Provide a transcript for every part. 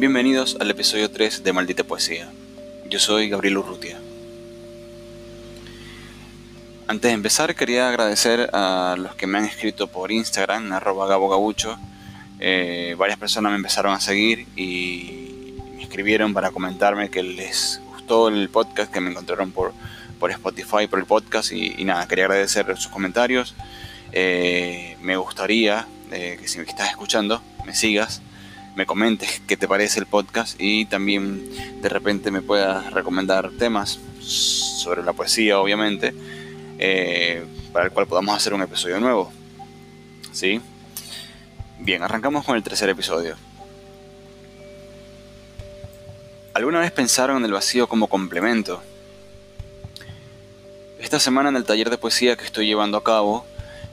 Bienvenidos al episodio 3 de Maldita Poesía. Yo soy Gabriel Urrutia. Antes de empezar quería agradecer a los que me han escrito por Instagram, arroba gabogabucho. Eh, varias personas me empezaron a seguir y me escribieron para comentarme que les gustó el podcast, que me encontraron por, Spotify, por el podcast y, nada, quería agradecer sus comentarios. Eh, me gustaría eh, que si me estás escuchando me sigas me comentes qué te parece el podcast y también de repente me puedas recomendar temas sobre la poesía, obviamente, eh, para el cual podamos hacer un episodio nuevo. ¿Sí? Bien, arrancamos con el tercer episodio. ¿Alguna vez pensaron en el vacío como complemento? Esta semana en el taller de poesía que estoy llevando a cabo,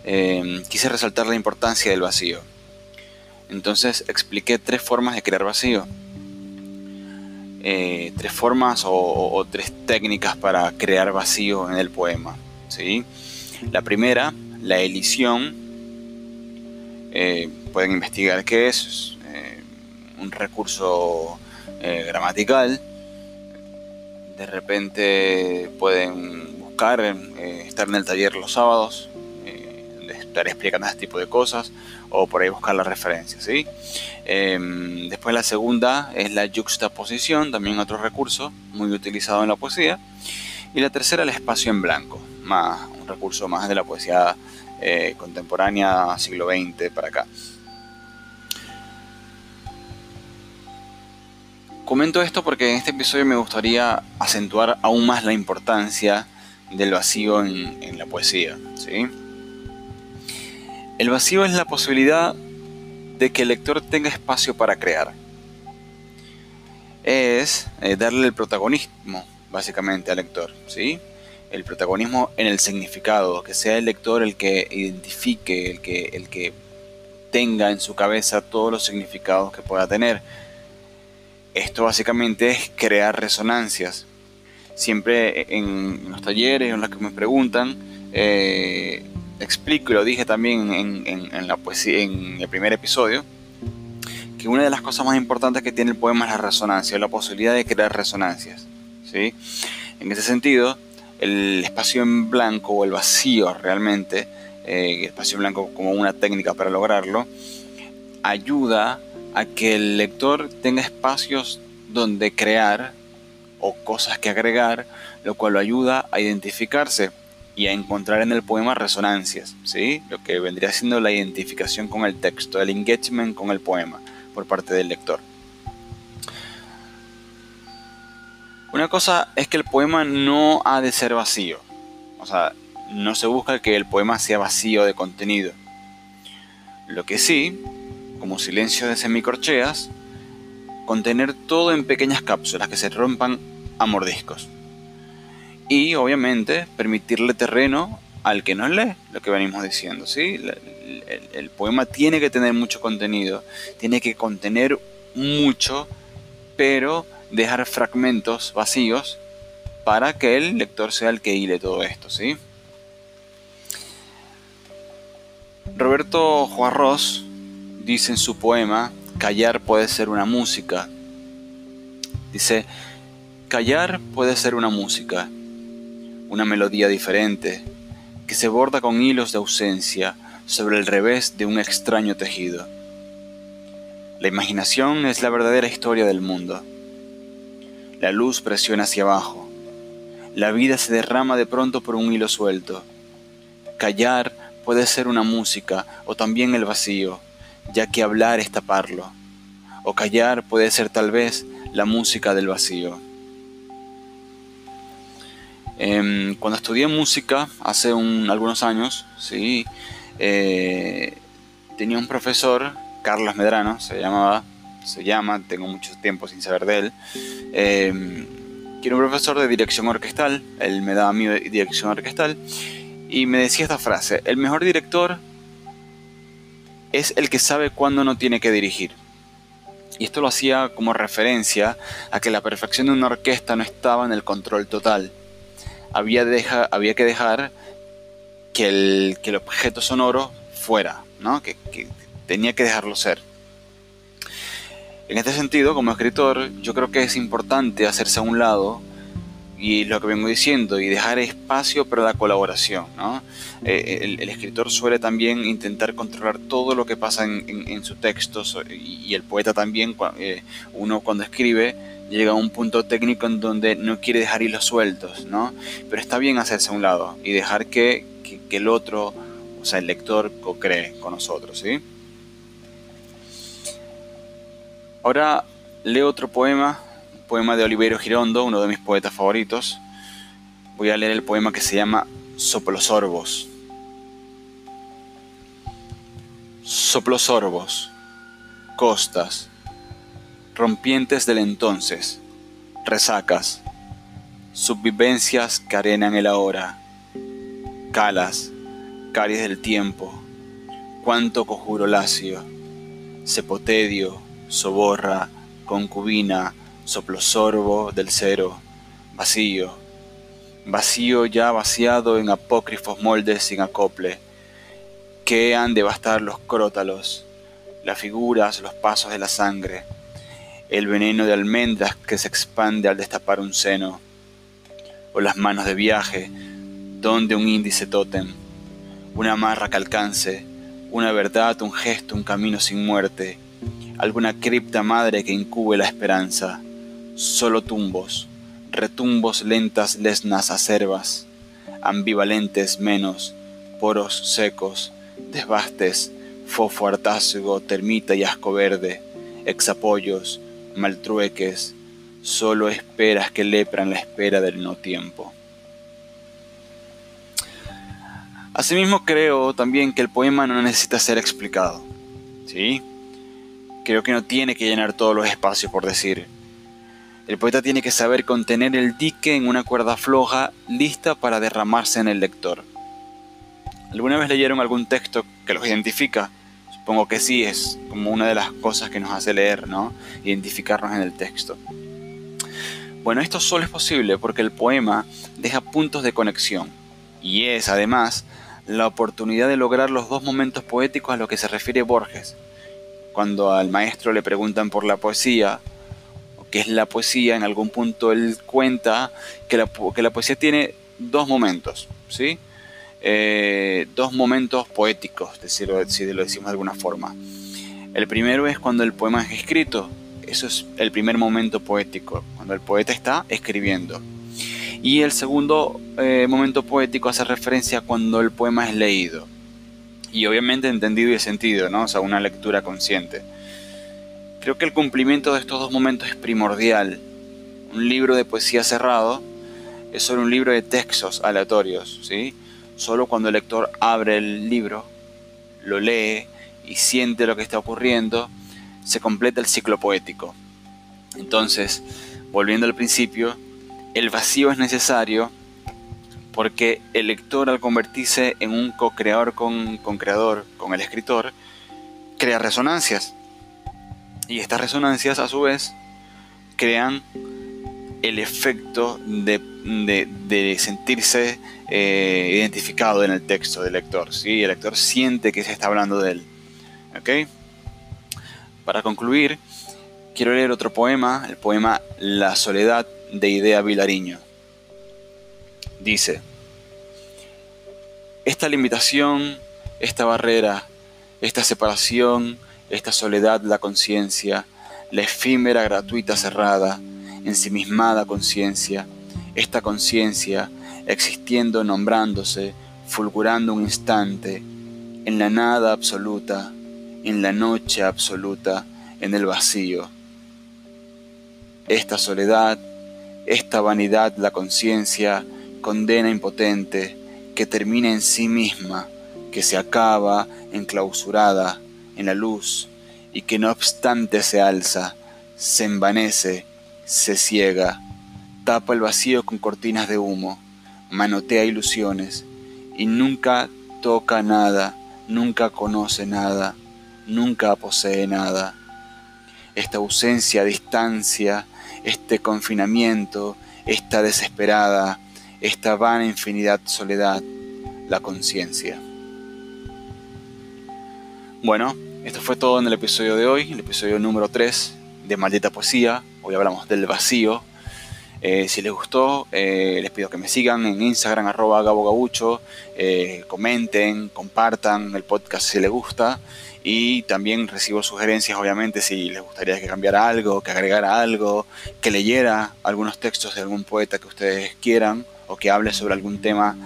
eh, quise resaltar la importancia del vacío entonces expliqué tres formas de crear vacío. Eh, tres formas o, tres técnicas para crear vacío en el poema. ¿sí? La primera, la elisión. Eh, pueden investigar qué es. Eh, un recurso gramatical. De repente pueden buscar, estar en el taller los sábados, estaré explicando este tipo de cosas o por ahí buscar la referencia. ¿sí? Em, después la segunda es la juxtaposición, también otro recurso muy utilizado en la poesía. Y la tercera el espacio en blanco, más, un recurso más de la poesía eh, contemporánea, siglo XX para acá. Comento esto porque en este episodio me gustaría acentuar aún más la importancia del vacío en, en la poesía. ¿sí? El vacío es la posibilidad de que el lector tenga espacio para crear. Es eh, darle el protagonismo, básicamente, al lector, ¿sí? El protagonismo en el significado, que sea el lector el que identifique, el que, el que tenga en su cabeza todos los significados que pueda tener. Esto básicamente es crear resonancias. Siempre en los talleres en los que me preguntan, eh, explico y lo dije también en, el primer episodio, que una de las cosas más importantes que tiene el poema es la resonancia, la posibilidad de crear resonancias. ¿sí? En ese sentido, el espacio en blanco o el vacío realmente, eh, el espacio en blanco como una técnica para lograrlo, ayuda a que el lector tenga espacios donde crear o cosas que agregar, lo cual lo ayuda a identificarse y a encontrar en el poema resonancias, ¿sí? lo que vendría siendo la identificación con el texto, el engagement con el poema por parte del lector. Una cosa es que el poema no ha de ser vacío, o sea, no se busca que el poema sea vacío de contenido. Lo que sí, como silencio de semicorcheas, contener todo en pequeñas cápsulas que se rompan a mordiscos y obviamente permitirle terreno al que no lee, lo que venimos diciendo, ¿sí? El, poema tiene que tener mucho contenido, tiene que contener mucho, pero dejar fragmentos vacíos para que el lector sea el que hile todo esto, ¿sí? Roberto Juarros dice en su poema, Callar puede ser una música. Dice, Callar puede ser una música una melodía diferente, que se borda con hilos de ausencia sobre el revés de un extraño tejido. La imaginación es la verdadera historia del mundo. La luz presiona hacia abajo. La vida se derrama de pronto por un hilo suelto. Callar puede ser una música o también el vacío, ya que hablar es taparlo. O callar puede ser tal vez la música del vacío. Em, cuando estudié música hace algunos años, ¿sí? Eh, tenía un profesor, Carlos Medrano, se llamaba, se llama, tengo mucho tiempo sin saber de él, em, que era un profesor de dirección orquestal, él me daba mi dirección orquestal, y me decía esta frase, el mejor director es el que sabe cuándo no tiene que dirigir. Y esto lo hacía como referencia a que la perfección de una orquesta no estaba en el control total, había, había que dejar que el, que el, objeto sonoro fuera, ¿no? que, tenía que dejarlo ser. En este sentido, como escritor, yo creo que es importante hacerse a un lado y lo que vengo diciendo y dejar espacio para la colaboración. ¿no? Eh, el, escritor suele también intentar controlar todo lo que pasa en, su texto y, el poeta también, eh, uno cuando escribe llega a un punto técnico en donde no quiere dejar hilos sueltos, ¿no? pero está bien hacerse a un lado y dejar que, que el otro, o sea, el lector, co-cree con nosotros. ¿sí? Ahora leo otro poema, un poema de Oliverio Girondo, uno de mis poetas favoritos. Voy a leer el poema que se llama Soplosorbos. Soplosorbos, costas, rompientes del entonces, resacas, subvivencias que arenan el ahora, calas, caries del tiempo, cuánto conjuro lacio, cepotedio, soborra, concubina, soplosorbo del cero, vacío, vacío ya vaciado en apócrifos moldes sin acople, que han de bastar los crótalos, las figuras, los pasos de la sangre, el veneno de almendras que se expande al destapar un seno, o las manos de viaje, donde un índice tótem, una marra que alcance, una verdad, un gesto, un camino sin muerte, alguna cripta madre que incube la esperanza, solo tumbos, retumbos lentas lesnas acervas, ambivalentes menos, poros secos, desbastes, fofo hartazgo, termita y asco verde, exapollos, maltrueques, solo esperas que lepran la espera del no tiempo. Asimismo creo también que el poema no necesita ser explicado. ¿Sí? creo que no tiene que llenar todos los espacios por decir. El poeta tiene que saber contener el dique en una cuerda floja lista para derramarse en el lector. ¿Alguna vez leyeron algún texto que los identifica? Supongo que sí, es como una de las cosas que nos hace leer, ¿no? Identificarnos en el texto. Bueno, esto solo es posible porque el poema deja puntos de conexión y es además la oportunidad de lograr los dos momentos poéticos a los que se refiere Borges, cuando al maestro le preguntan por la poesía, qué es la poesía, en algún punto él cuenta que la, que la poesía tiene dos momentos, ¿sí? Eh, dos momentos poéticos, si lo, si lo decimos de alguna forma. El primero es cuando el poema es escrito, eso es el primer momento poético, cuando el poeta está escribiendo. Y el segundo eh, momento poético hace referencia a cuando el poema es leído y obviamente entendido y sentido, ¿no? O sea, una lectura consciente. Creo que el cumplimiento de estos dos momentos es primordial. Un libro de poesía cerrado es solo un libro de textos aleatorios, ¿sí? Solo cuando el lector abre el libro, lo lee y siente lo que está ocurriendo, se completa el ciclo poético. Entonces, volviendo al principio, el vacío es necesario porque el lector al convertirse en un co-creador con, creador, con el escritor, crea resonancias. Y estas resonancias a su vez crean el efecto de, sentirse eh, identificado en el texto del lector. ¿sí? El lector siente que se está hablando de él. Para concluir, quiero leer otro poema, el poema La soledad de Idea Vilariño. Dice, esta limitación, esta barrera, esta separación, esta soledad, la conciencia, la efímera, gratuita, cerrada, ensimismada conciencia, esta conciencia existiendo, nombrándose, fulgurando un instante, en la nada absoluta, en la noche absoluta, en el vacío. Esta soledad, esta vanidad, la conciencia, condena impotente, que termina en sí misma, que se acaba enclausurada en la luz y que no obstante se alza, se envanece, se ciega, tapa el vacío con cortinas de humo, manotea ilusiones y nunca toca nada, nunca conoce nada, nunca posee nada. Esta ausencia, distancia, este confinamiento, esta desesperada, esta vana infinidad soledad, la conciencia. Bueno, esto fue todo en el episodio de hoy, el episodio número 3 de Maldita Poesía. Hoy hablamos del vacío. Eh, si les gustó, eh, les pido que me sigan en Instagram, arroba gabogabucho, eh, comenten, compartan el podcast si les gusta y también recibo sugerencias, obviamente, si les gustaría que cambiara algo, que agregara algo, que leyera algunos textos de algún poeta que ustedes quieran o que hable sobre algún tema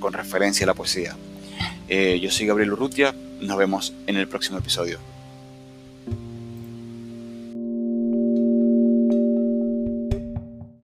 con referencia a la poesía. yo soy Gabriel Urrutia, nos vemos en el próximo episodio.